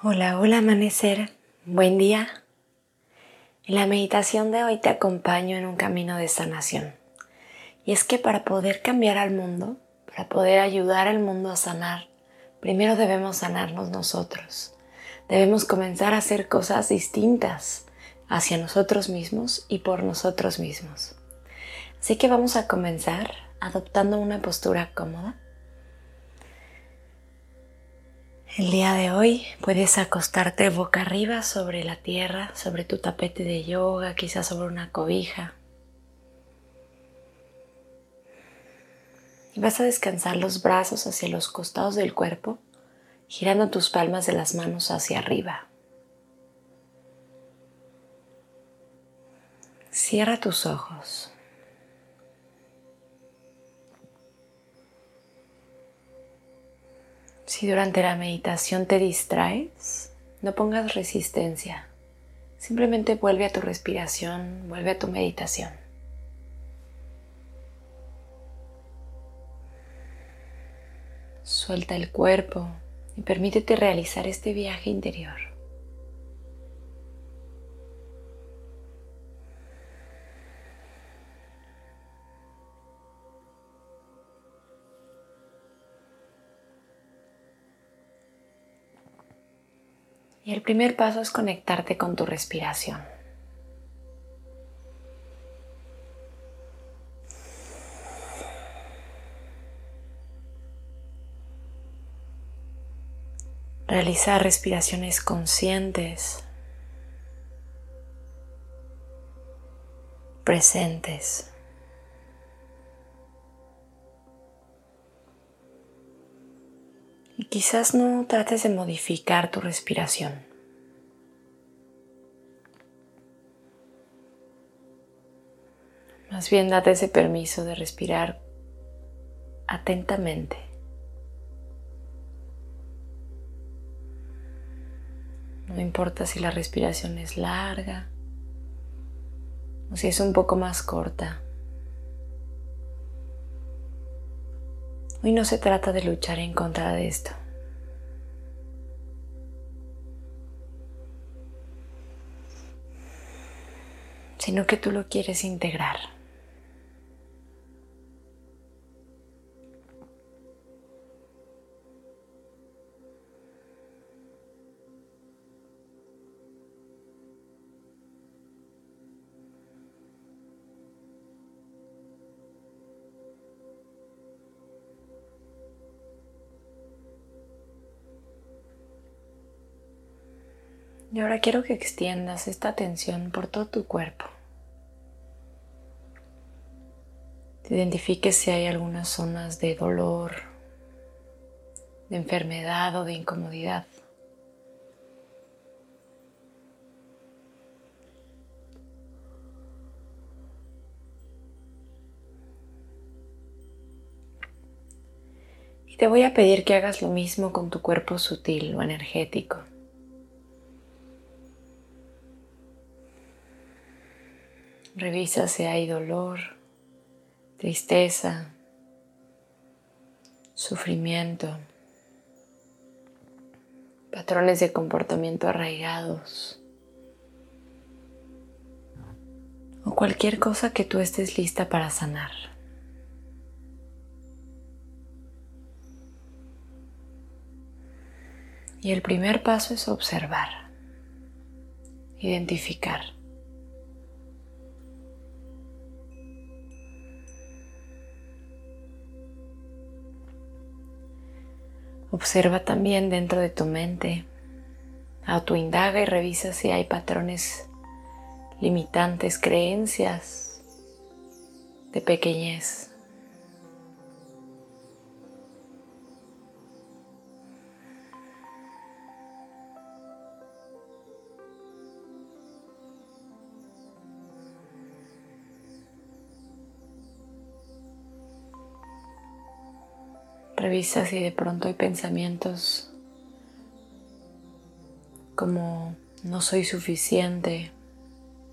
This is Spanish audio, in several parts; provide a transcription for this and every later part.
Hola, hola amanecer, buen día. En la meditación de hoy te acompaño en un camino de sanación. Y es que para poder cambiar al mundo, para poder ayudar al mundo a sanar, primero debemos sanarnos nosotros. Debemos comenzar a hacer cosas distintas hacia nosotros mismos y por nosotros mismos. Así que vamos a comenzar adoptando una postura cómoda El día de hoy puedes acostarte boca arriba sobre la tierra, sobre tu tapete de yoga, quizás sobre una cobija. Y vas a descansar los brazos hacia los costados del cuerpo, girando tus palmas de las manos hacia arriba. Cierra tus ojos. Si durante la meditación te distraes, no pongas resistencia. Simplemente vuelve a tu respiración, vuelve a tu meditación. Suelta el cuerpo y permítete realizar este viaje interior. Y el primer paso es conectarte con tu respiración. Realizar respiraciones conscientes, presentes. Quizás no trates de modificar tu respiración. Más bien date ese permiso de respirar atentamente. No importa si la respiración es larga o si es un poco más corta. Hoy no se trata de luchar en contra de esto. sino que tú lo quieres integrar. Y ahora quiero que extiendas esta atención por todo tu cuerpo. Te identifiques si hay algunas zonas de dolor, de enfermedad o de incomodidad. Te voy a pedir que hagas lo mismo con tu cuerpo sutil o energético. Revisa si hay dolor, tristeza, sufrimiento, patrones de comportamiento arraigados o cualquier cosa que tú estés lista para sanar. Y el primer paso es observar, identificar. Observa también dentro de tu mente, autoindaga y revisa si hay patrones limitantes, creencias de pequeñez. Revisa si de pronto hay pensamientos como no soy suficiente,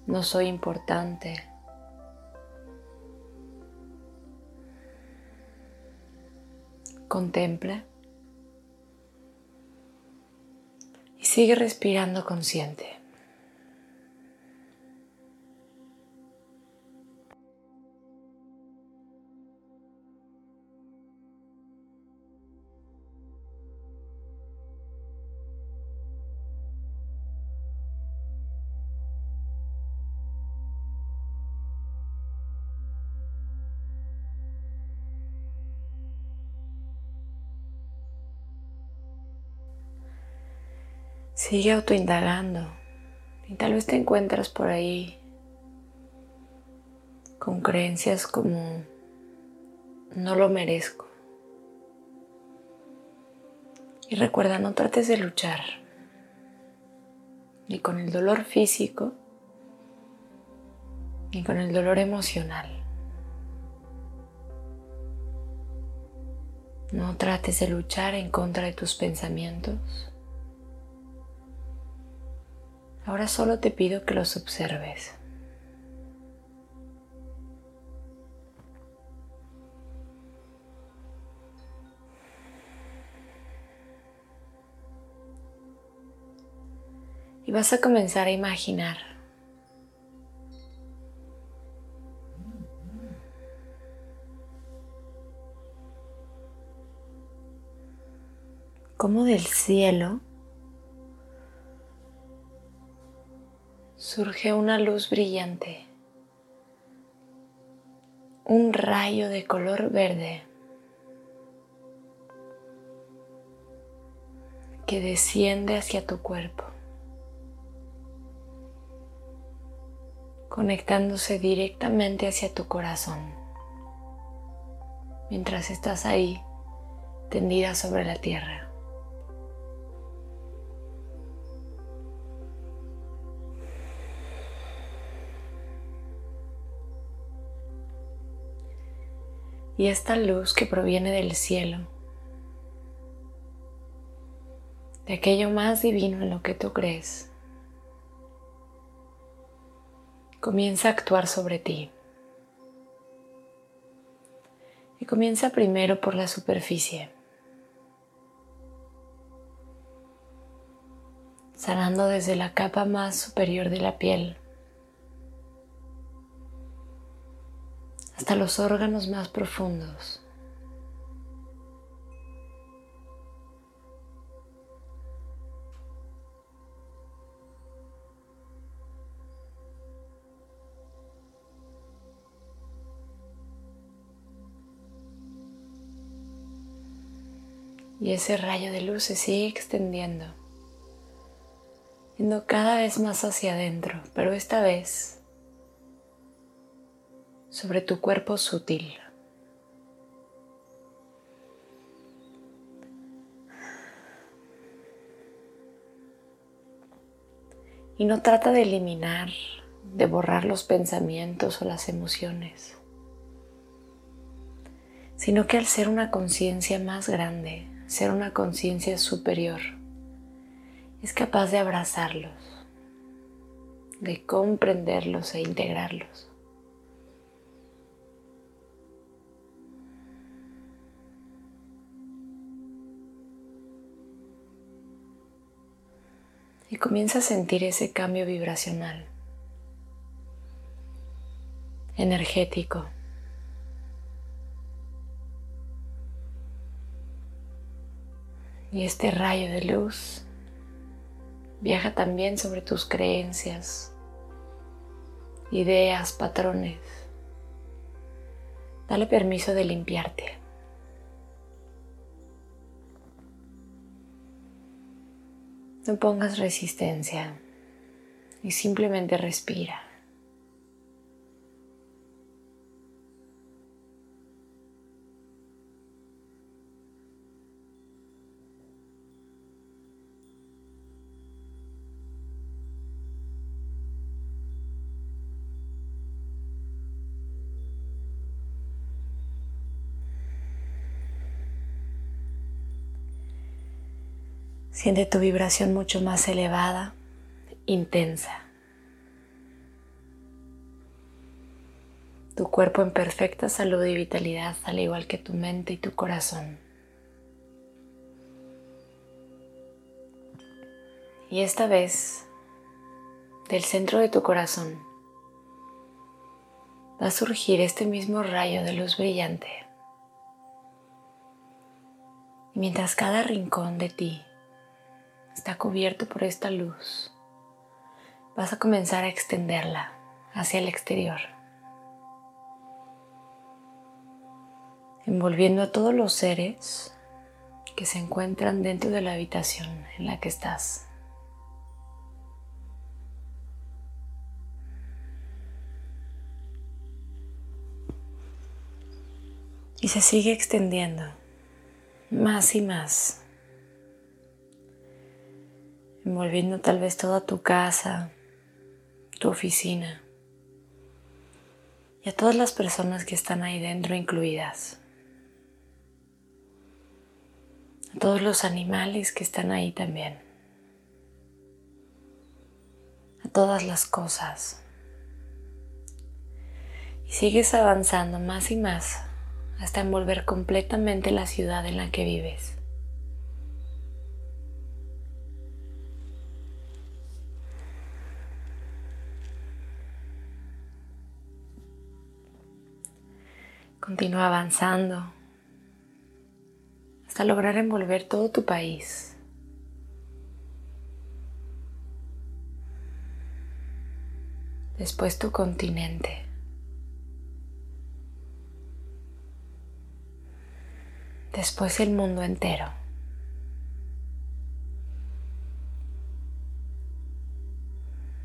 no soy importante. Contempla y sigue respirando consciente. Sigue autoindagando y tal vez te encuentras por ahí con creencias como no lo merezco. Y recuerda, no trates de luchar ni con el dolor físico ni con el dolor emocional. No trates de luchar en contra de tus pensamientos Ahora solo te pido que los observes. Y vas a comenzar a imaginar cómo del cielo surge una luz brillante, un rayo de color verde que desciende hacia tu cuerpo, conectándose directamente hacia tu corazón, mientras estás ahí tendida sobre la tierra. Y esta luz que proviene del cielo, de aquello más divino en lo que tú crees, comienza a actuar sobre ti. Y comienza primero por la superficie, sanando desde la capa más superior de la piel hasta los órganos más profundos. Y ese rayo de luz se sigue extendiendo, yendo cada vez más hacia adentro, pero esta vez sobre tu cuerpo sutil. Y no trata de eliminar, de borrar los pensamientos o las emociones, sino que al ser una conciencia más grande, ser una conciencia superior, es capaz de abrazarlos, de comprenderlos e integrarlos. Y comienza a sentir ese cambio vibracional, energético. Y este rayo de luz viaja también sobre tus creencias, ideas, patrones. Dale permiso de limpiarte. No pongas resistencia y simplemente respira. Siente tu vibración mucho más elevada, intensa. Tu cuerpo en perfecta salud y vitalidad, al igual que tu mente y tu corazón. Y esta vez, del centro de tu corazón, va a surgir este mismo rayo de luz brillante. Y mientras cada rincón de ti está cubierto por esta luz, vas a comenzar a extenderla hacia el exterior, envolviendo a todos los seres que se encuentran dentro de la habitación en la que estás. Y se sigue extendiendo más y más, envolviendo tal vez toda tu casa, tu oficina y a todas las personas que están ahí dentro incluidas, a todos los animales que están ahí también, a todas las cosas. Y sigues avanzando más y más hasta envolver completamente la ciudad en la que vives. Continúa avanzando hasta lograr envolver todo tu país. Después tu continente. después el mundo entero.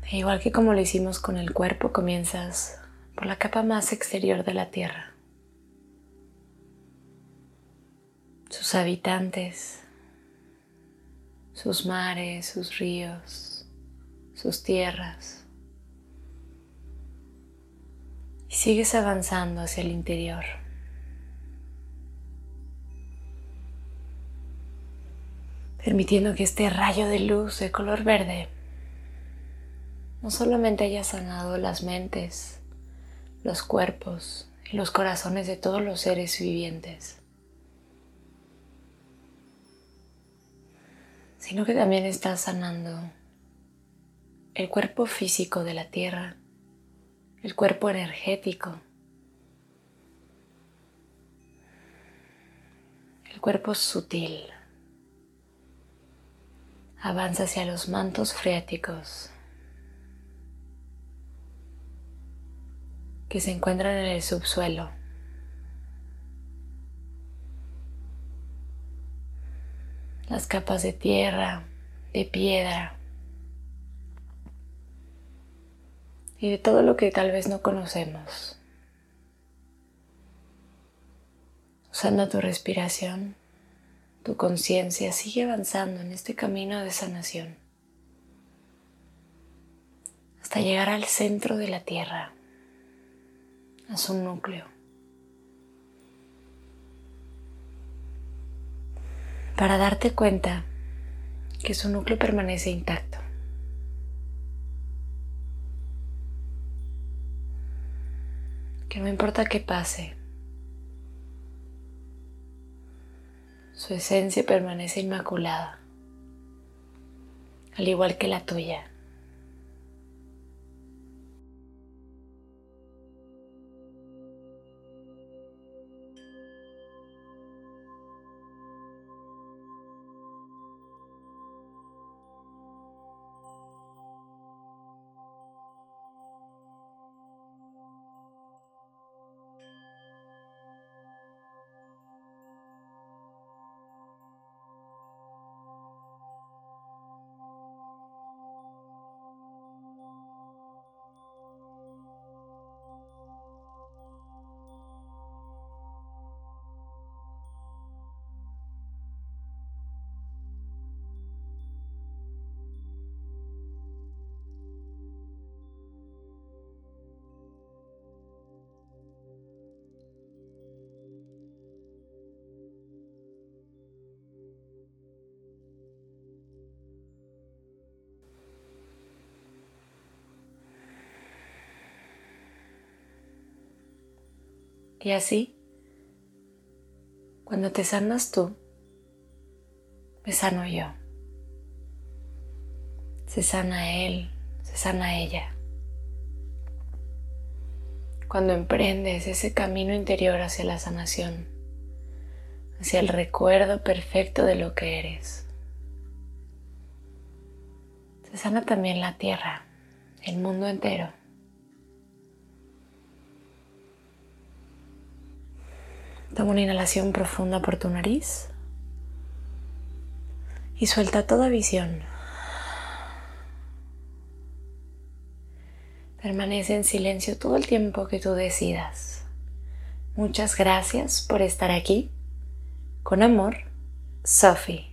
E igual que como lo hicimos con el cuerpo, comienzas por la capa más exterior de la Tierra. Sus habitantes, sus mares, sus ríos, sus tierras. Y sigues avanzando hacia el interior. permitiendo que este rayo de luz de color verde no solamente haya sanado las mentes, los cuerpos y los corazones de todos los seres vivientes, sino que también está sanando el cuerpo físico de la tierra, el cuerpo energético, el cuerpo sutil avanza hacia los mantos freáticos que se encuentran en el subsuelo. Las capas de tierra, de piedra y de todo lo que tal vez no conocemos. Usando tu respiración tu conciencia sigue avanzando en este camino de sanación hasta llegar al centro de la Tierra, a su núcleo. Para darte cuenta que su núcleo permanece intacto. Que no importa qué pase, Su esencia permanece inmaculada, al igual que la tuya. Y así, cuando te sanas tú, me sano yo. Se sana él, se sana ella. Cuando emprendes ese camino interior hacia la sanación, hacia el recuerdo perfecto de lo que eres, se sana también la tierra, el mundo entero. Toma una inhalación profunda por tu nariz y suelta toda visión. Permanece en silencio todo el tiempo que tú decidas. Muchas gracias por estar aquí. Con amor, Sophie.